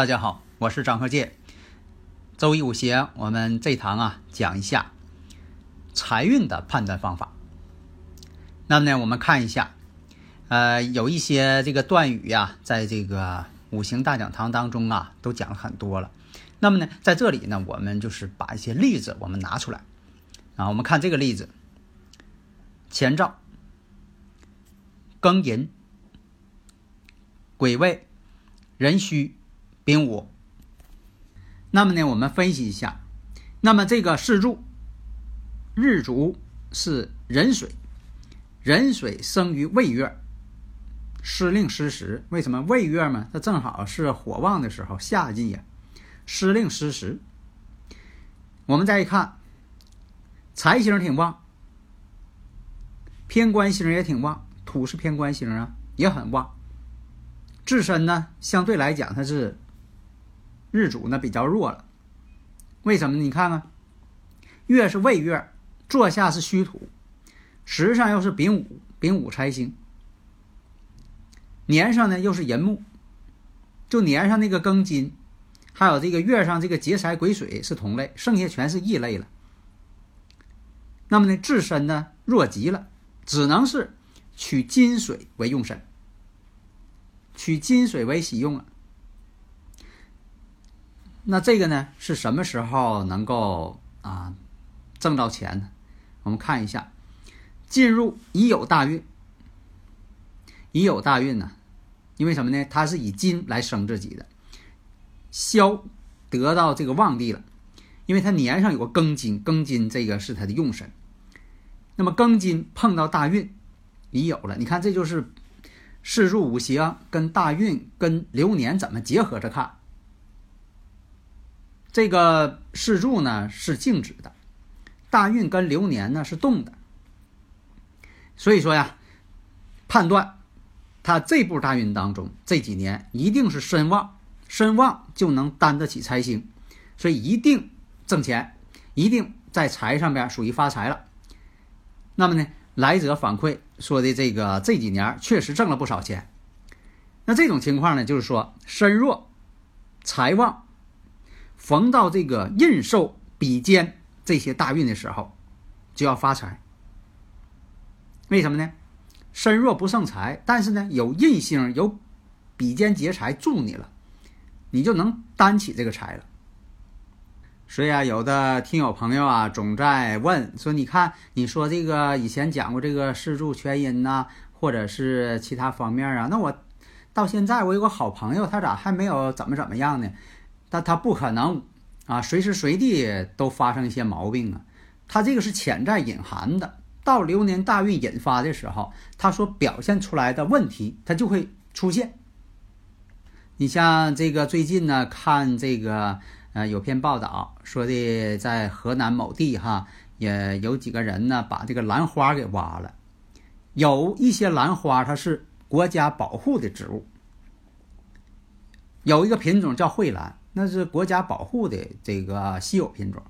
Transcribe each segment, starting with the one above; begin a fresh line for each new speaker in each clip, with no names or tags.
大家好，我是张鹤剑。周易五行，我们这堂啊讲一下财运的判断方法。那么呢，我们看一下，呃，有一些这个断语呀，在这个五行大讲堂当中啊，都讲了很多了。那么呢，在这里呢，我们就是把一些例子我们拿出来啊，我们看这个例子：前兆、庚寅、癸未、壬戌。丙午，那么呢，我们分析一下，那么这个四柱日主是壬水，壬水生于未月，失令失时。为什么未月嘛？它正好是火旺的时候，夏季呀，失令失时。我们再一看，财星挺旺，偏官星也挺旺，土是偏官星啊，也很旺。自身呢，相对来讲它是。日主呢比较弱了，为什么呢？你看看，月是未月，坐下是虚土，时上又是丙午，丙午财星，年上呢又是寅木，就年上那个庚金，还有这个月上这个劫财癸水是同类，剩下全是异类了。那么呢，自身呢弱极了，只能是取金水为用神，取金水为喜用了。那这个呢是什么时候能够啊挣到钱呢？我们看一下，进入已有大运，已有大运呢，因为什么呢？它是以金来生自己的，肖得到这个旺地了，因为它年上有个庚金，庚金这个是它的用神。那么庚金碰到大运已有了，你看这就是四柱五行跟大运跟流年怎么结合着看。这个四柱呢是静止的，大运跟流年呢是动的，所以说呀，判断他这部大运当中这几年一定是身旺，身旺就能担得起财星，所以一定挣钱，一定在财上边属于发财了。那么呢，来者反馈说的这个这几年确实挣了不少钱。那这种情况呢，就是说身弱，财旺。逢到这个印寿比肩这些大运的时候，就要发财。为什么呢？身弱不胜财，但是呢有印星有比肩劫财助你了，你就能担起这个财了。所以啊，有的听友朋友啊，总在问说：“你看，你说这个以前讲过这个四柱全阴呐，或者是其他方面啊，那我到现在我有个好朋友，他咋还没有怎么怎么样呢？但他不可能啊，随时随地都发生一些毛病啊。他这个是潜在隐含的，到流年大运引发的时候，他所表现出来的问题，他就会出现。你像这个最近呢，看这个呃有篇报道说的，在河南某地哈，也有几个人呢把这个兰花给挖了。有一些兰花它是国家保护的植物，有一个品种叫蕙兰，那是国家保护的这个稀有品种。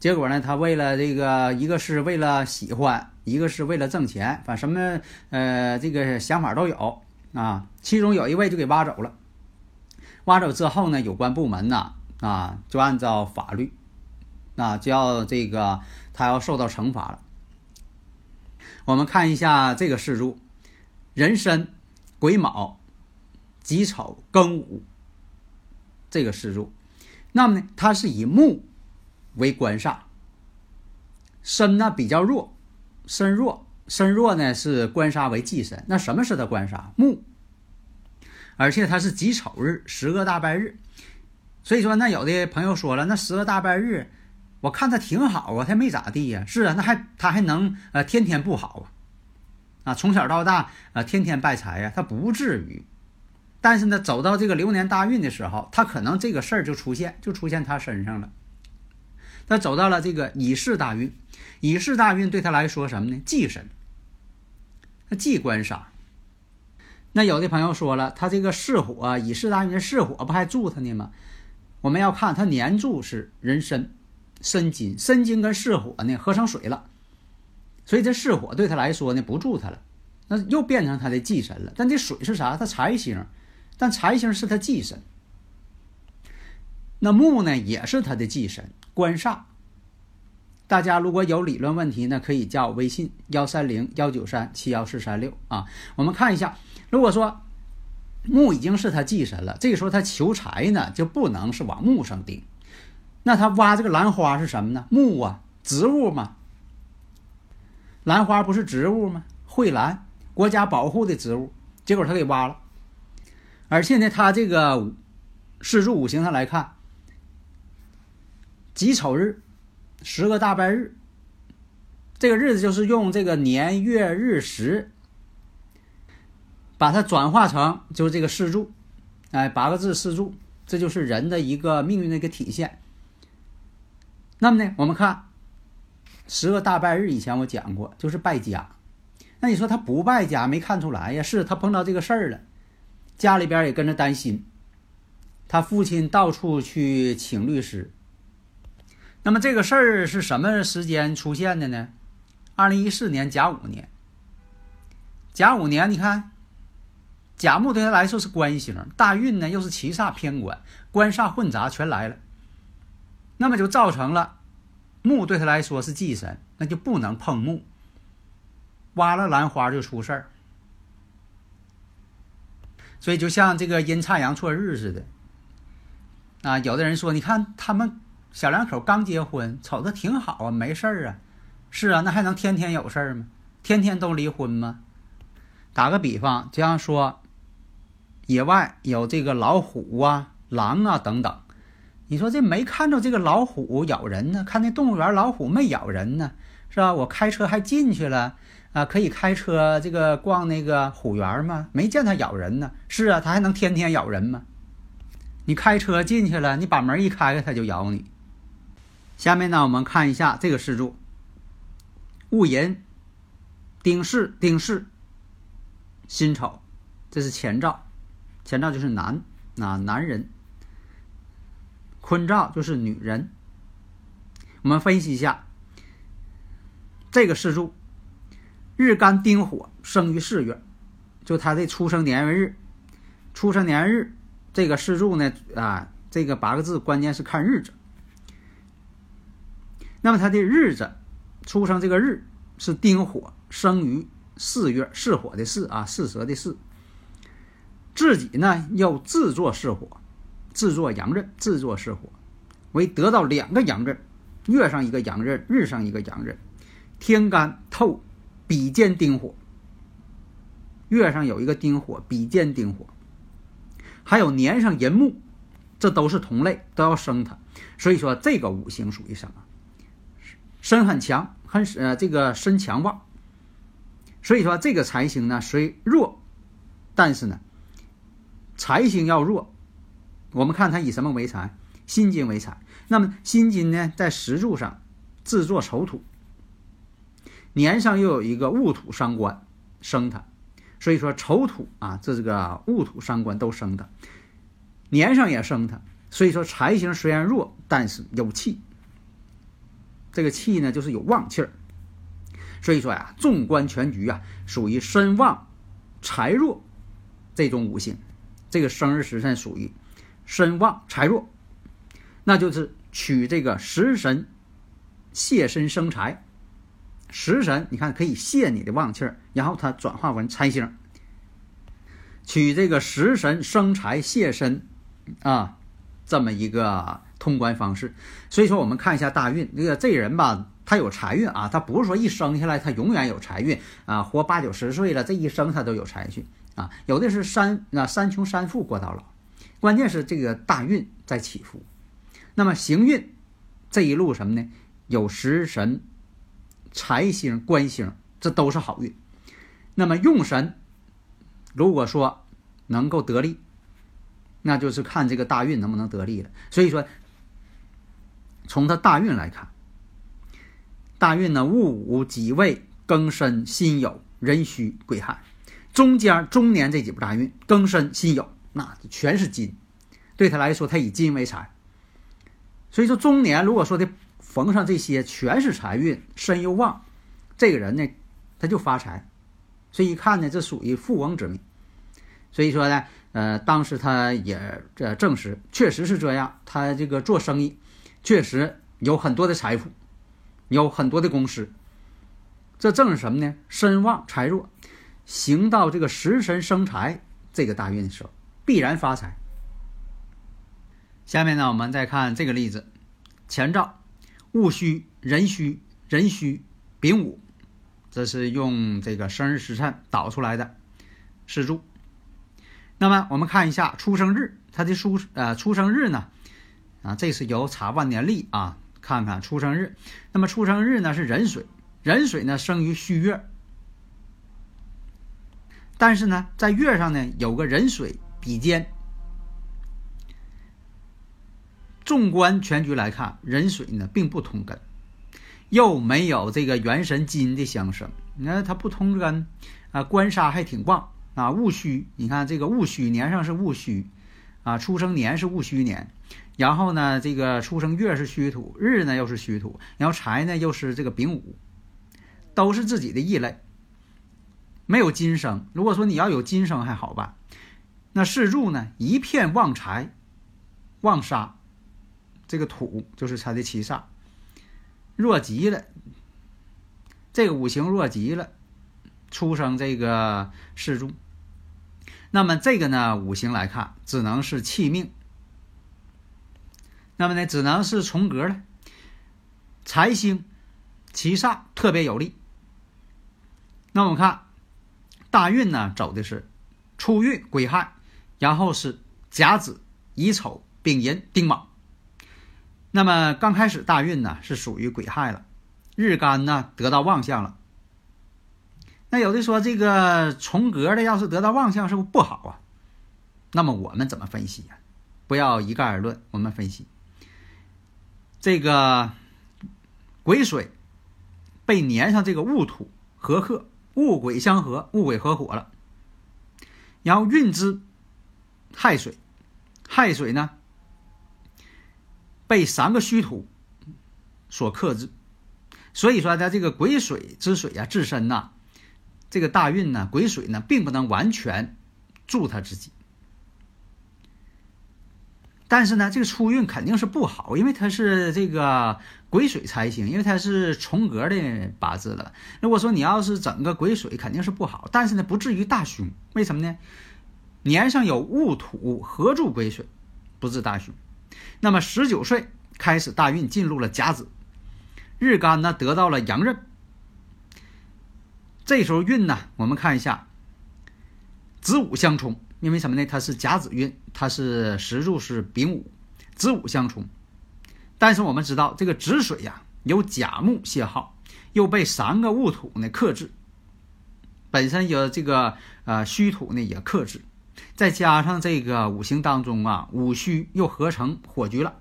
结果呢，他为了这个，一个是为了喜欢，一个是为了挣钱，反什么呃这个想法都有啊。其中有一位就给挖走了。挖走之后呢，有关部门呢，啊，就按照法律，啊，就要这个他要受到惩罚了。我们看一下这个事柱：壬申、癸卯、己丑、庚午。这个四柱，那么呢，它是以木为官煞，身呢比较弱，身弱，身弱呢是官煞为忌神。那什么是他官煞？木。而且它是己丑日，十个大拜日，所以说那有的朋友说了，那十个大拜日，我看他挺好啊，他没咋地呀。是啊，那还他还能呃天天不好啊？啊，从小到大啊天天败财呀，他不至于。但是呢，走到这个流年大运的时候，他可能这个事儿就出现，就出现他身上了。他走到了这个乙巳大运，乙巳大运对他来说什么呢？忌神，他忌官杀。那有的朋友说了，他这个巳火乙巳大运的巳火不还助他呢吗？我们要看他年柱是壬申、申金，申金跟巳火呢合成水了，所以这巳火对他来说呢不助他了，那又变成他的忌神了。但这水是啥？他财星，但财星是他忌神。那木呢也是他的忌神，官煞。大家如果有理论问题呢，可以加我微信幺三零幺九三七幺四三六啊，我们看一下。如果说木已经是他忌神了，这个时候他求财呢就不能是往木上顶。那他挖这个兰花是什么呢？木啊，植物嘛。兰花不是植物吗？蕙兰，国家保护的植物。结果他给挖了，而且呢，他这个四柱五行上来看，己丑日，十个大拜日，这个日子就是用这个年月日时。把它转化成就是这个四柱，哎，八个字四柱，这就是人的一个命运的一个体现。那么呢，我们看十个大拜日，以前我讲过，就是败家。那你说他不败家，没看出来呀？是他碰到这个事儿了，家里边也跟着担心。他父亲到处去请律师。那么这个事儿是什么时间出现的呢？二零一四年甲午年。甲午年，你看。甲木对他来说是官星，大运呢又是七煞偏官，官煞混杂全来了，那么就造成了木对他来说是忌神，那就不能碰木，挖了兰花就出事儿。所以就像这个阴差阳错日似的，啊，有的人说，你看他们小两口刚结婚，瞅着挺好啊，没事儿啊，是啊，那还能天天有事儿吗？天天都离婚吗？打个比方，就像说。野外有这个老虎啊、狼啊等等，你说这没看着这个老虎咬人呢？看那动物园老虎没咬人呢，是吧？我开车还进去了啊，可以开车这个逛那个虎园吗？没见它咬人呢。是啊，它还能天天咬人吗？你开车进去了，你把门一开开，它就咬你。下面呢，我们看一下这个事柱：戊寅、丁巳、丁巳、辛丑，这是前兆。前兆就是男啊，男人；坤兆就是女人。我们分析一下这个事柱：日干丁火，生于四月，就他的出生年月日。出生年月日这个四柱呢啊，这个八个字关键是看日子。那么他的日子出生这个日是丁火，生于四月，巳火的巳啊，巳蛇的巳。自己呢要自作巳火，自作阳刃，自作巳火，为得到两个阳刃，月上一个阳刃，日上一个阳刃，天干透比肩丁火，月上有一个丁火，比肩丁火，还有年上寅木，这都是同类，都要生它。所以说这个五行属于什么？身很强，很呃这个身强旺。所以说这个财星呢虽弱，但是呢财星要弱，我们看它以什么为财？辛金为财。那么辛金呢在石柱上制作丑土，年上又有一个戊土伤官生它，所以说丑土啊这这个戊土伤官都生它，年上也生它。所以说财星虽然弱，但是有气。这个气呢，就是有旺气儿。所以说呀，纵观全局啊，属于身旺财弱这种五行。这个生日时辰属于身旺财弱，那就是取这个食神泄身生财。食神你看可以泄你的旺气儿，然后它转化为财星。取这个食神生财泄身啊。这么一个通关方式，所以说我们看一下大运，这个这人吧，他有财运啊，他不是说一生下来他永远有财运啊，活八九十岁了，这一生他都有财运啊，有的是三那三穷三富过到老，关键是这个大运在起伏。那么行运这一路什么呢？有食神、财星、官星，这都是好运。那么用神，如果说能够得力。那就是看这个大运能不能得力了。所以说，从他大运来看，大运呢戊午己未庚申辛酉壬戌癸亥，中间中年这几步大运庚申辛酉那全是金，对他来说他以金为财。所以说中年如果说的逢上这些全是财运，身又旺，这个人呢他就发财。所以一看呢，这属于富翁之命。所以说呢。呃，当时他也这证实，确实是这样。他这个做生意，确实有很多的财富，有很多的公司。这正是什么呢？身旺财弱，行到这个食神生财这个大运的时候，必然发财。下面呢，我们再看这个例子：前兆戊戌、壬戌、壬戌、丙午，这是用这个生日时辰导出来的四柱。那么我们看一下出生日，他的出呃出生日呢，啊，这是由查万年历啊，看看出生日。那么出生日呢是壬水，壬水呢生于戌月，但是呢在月上呢有个壬水比肩。纵观全局来看，壬水呢并不通根，又没有这个元神金的相生，你看它不通根啊，官杀还挺旺。啊，戊戌，你看这个戊戌年上是戊戌，啊，出生年是戊戌年，然后呢，这个出生月是戌土，日呢又是戌土，然后财呢又是这个丙午，都是自己的异类，没有金生。如果说你要有金生还好办，那四柱呢一片旺财，旺杀，这个土就是他的七煞，弱极了，这个五行弱极了。出生这个世柱，那么这个呢，五行来看，只能是气命。那么呢，只能是重格了。财星、七煞特别有利。那我们看大运呢，走的是初运癸亥，然后是甲子、乙丑、丙寅、丁卯。那么刚开始大运呢，是属于癸亥了，日干呢得到旺相了。那有的说这个重格的要是得到旺相是不是不好啊？那么我们怎么分析呀？不要一概而论，我们分析这个癸水被粘上这个戊土合克，戊癸相合，戊癸合火了。然后运之亥水，亥水呢被三个虚土所克制，所以说它这个癸水之水啊，自身呐。这个大运呢，癸水呢，并不能完全助他自己。但是呢，这个初运肯定是不好，因为它是这个癸水财星，因为它是重格的八字了。如果说你要是整个癸水，肯定是不好。但是呢，不至于大凶。为什么呢？年上有戊土合助癸水，不致大凶。那么十九岁开始大运进入了甲子，日干呢得到了阳刃。这时候运呢，我们看一下，子午相冲，因为什么呢？它是甲子运，它是时柱是丙午，子午相冲。但是我们知道这个子水呀，有甲木泄耗，又被三个戊土呢克制，本身有这个呃戌土呢也克制，再加上这个五行当中啊五戌又合成火局了，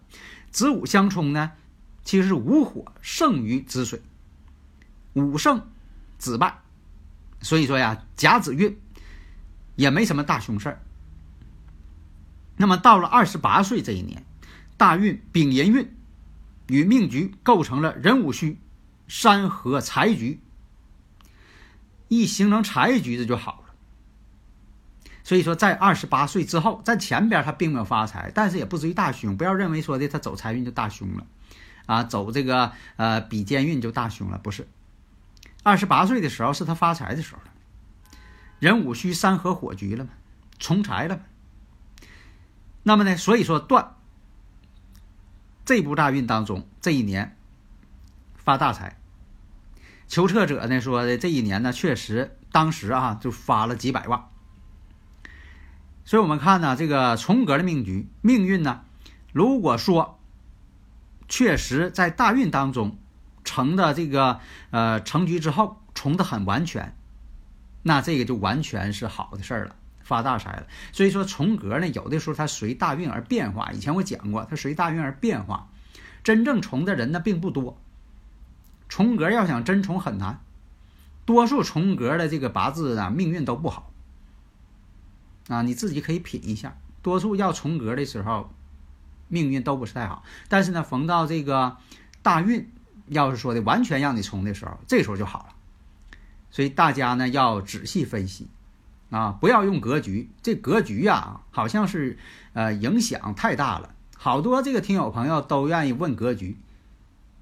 子午相冲呢，其实是午火胜于子水，午胜子败，所以说呀甲子运也没什么大凶事儿。那么到了二十八岁这一年，大运丙寅运。与命局构成了壬午戌山河财局，一形成财局这就好。所以说，在二十八岁之后，在前边他并没有发财，但是也不至于大凶。不要认为说的他走财运就大凶了，啊，走这个呃比肩运就大凶了，不是。二十八岁的时候是他发财的时候了，壬午戌山河火局了嘛，重财了。那么呢，所以说断。这部大运当中，这一年发大财。求测者呢说的这一年呢，确实当时啊就发了几百万。所以我们看呢，这个重格的命局命运呢，如果说确实在大运当中成的这个呃成局之后重的很完全，那这个就完全是好的事儿了。发大财了，所以说重格呢，有的时候它随大运而变化。以前我讲过，它随大运而变化。真正重的人呢并不多，重格要想真重很难，多数重格的这个八字啊命运都不好。啊，你自己可以品一下，多数要重格的时候，命运都不是太好。但是呢，逢到这个大运，要是说的完全让你重的时候，这时候就好了。所以大家呢要仔细分析。啊，不要用格局，这格局呀，好像是呃影响太大了。好多这个听友朋友都愿意问格局，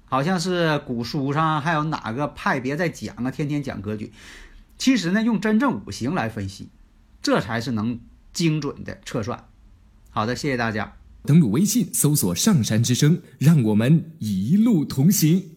好像是古书上还有哪个派别在讲啊，天天讲格局。其实呢，用真正五行来分析，这才是能精准的测算。好的，谢谢大家。
登录微信搜索“上山之声”，让我们一路同行。